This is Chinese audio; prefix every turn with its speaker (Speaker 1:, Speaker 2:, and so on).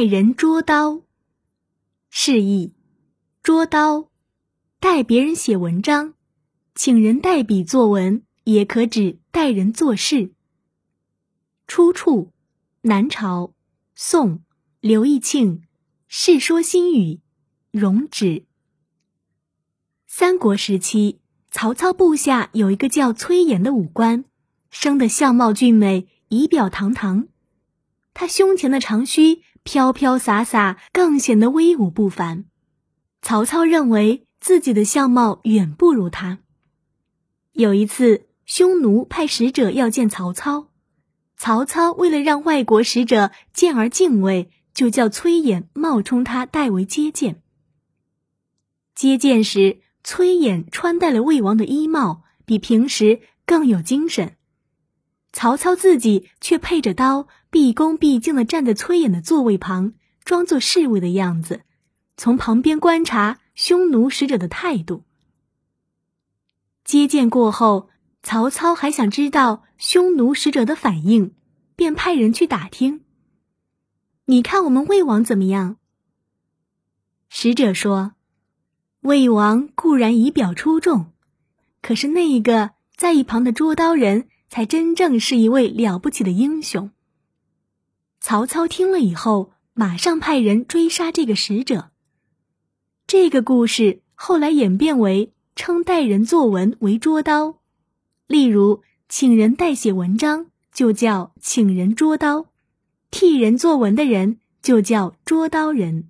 Speaker 1: 代人捉刀。示意：捉刀，代别人写文章，请人代笔作文，也可指代人做事。出处：南朝宋刘义庆《世说新语·容止》。三国时期，曹操部下有一个叫崔琰的武官，生得相貌俊美，仪表堂堂。他胸前的长须飘飘洒洒，更显得威武不凡。曹操认为自己的相貌远不如他。有一次，匈奴派使者要见曹操，曹操为了让外国使者见而敬畏，就叫崔琰冒充他代为接见。接见时，崔琰穿戴了魏王的衣帽，比平时更有精神。曹操自己却配着刀，毕恭毕敬地站在崔琰的座位旁，装作侍卫的样子，从旁边观察匈奴使者的态度。接见过后，曹操还想知道匈奴使者的反应，便派人去打听：“你看我们魏王怎么样？”使者说：“魏王固然仪表出众，可是那一个在一旁的捉刀人。”才真正是一位了不起的英雄。曹操听了以后，马上派人追杀这个使者。这个故事后来演变为称代人作文为捉刀，例如请人代写文章就叫请人捉刀，替人作文的人就叫捉刀人。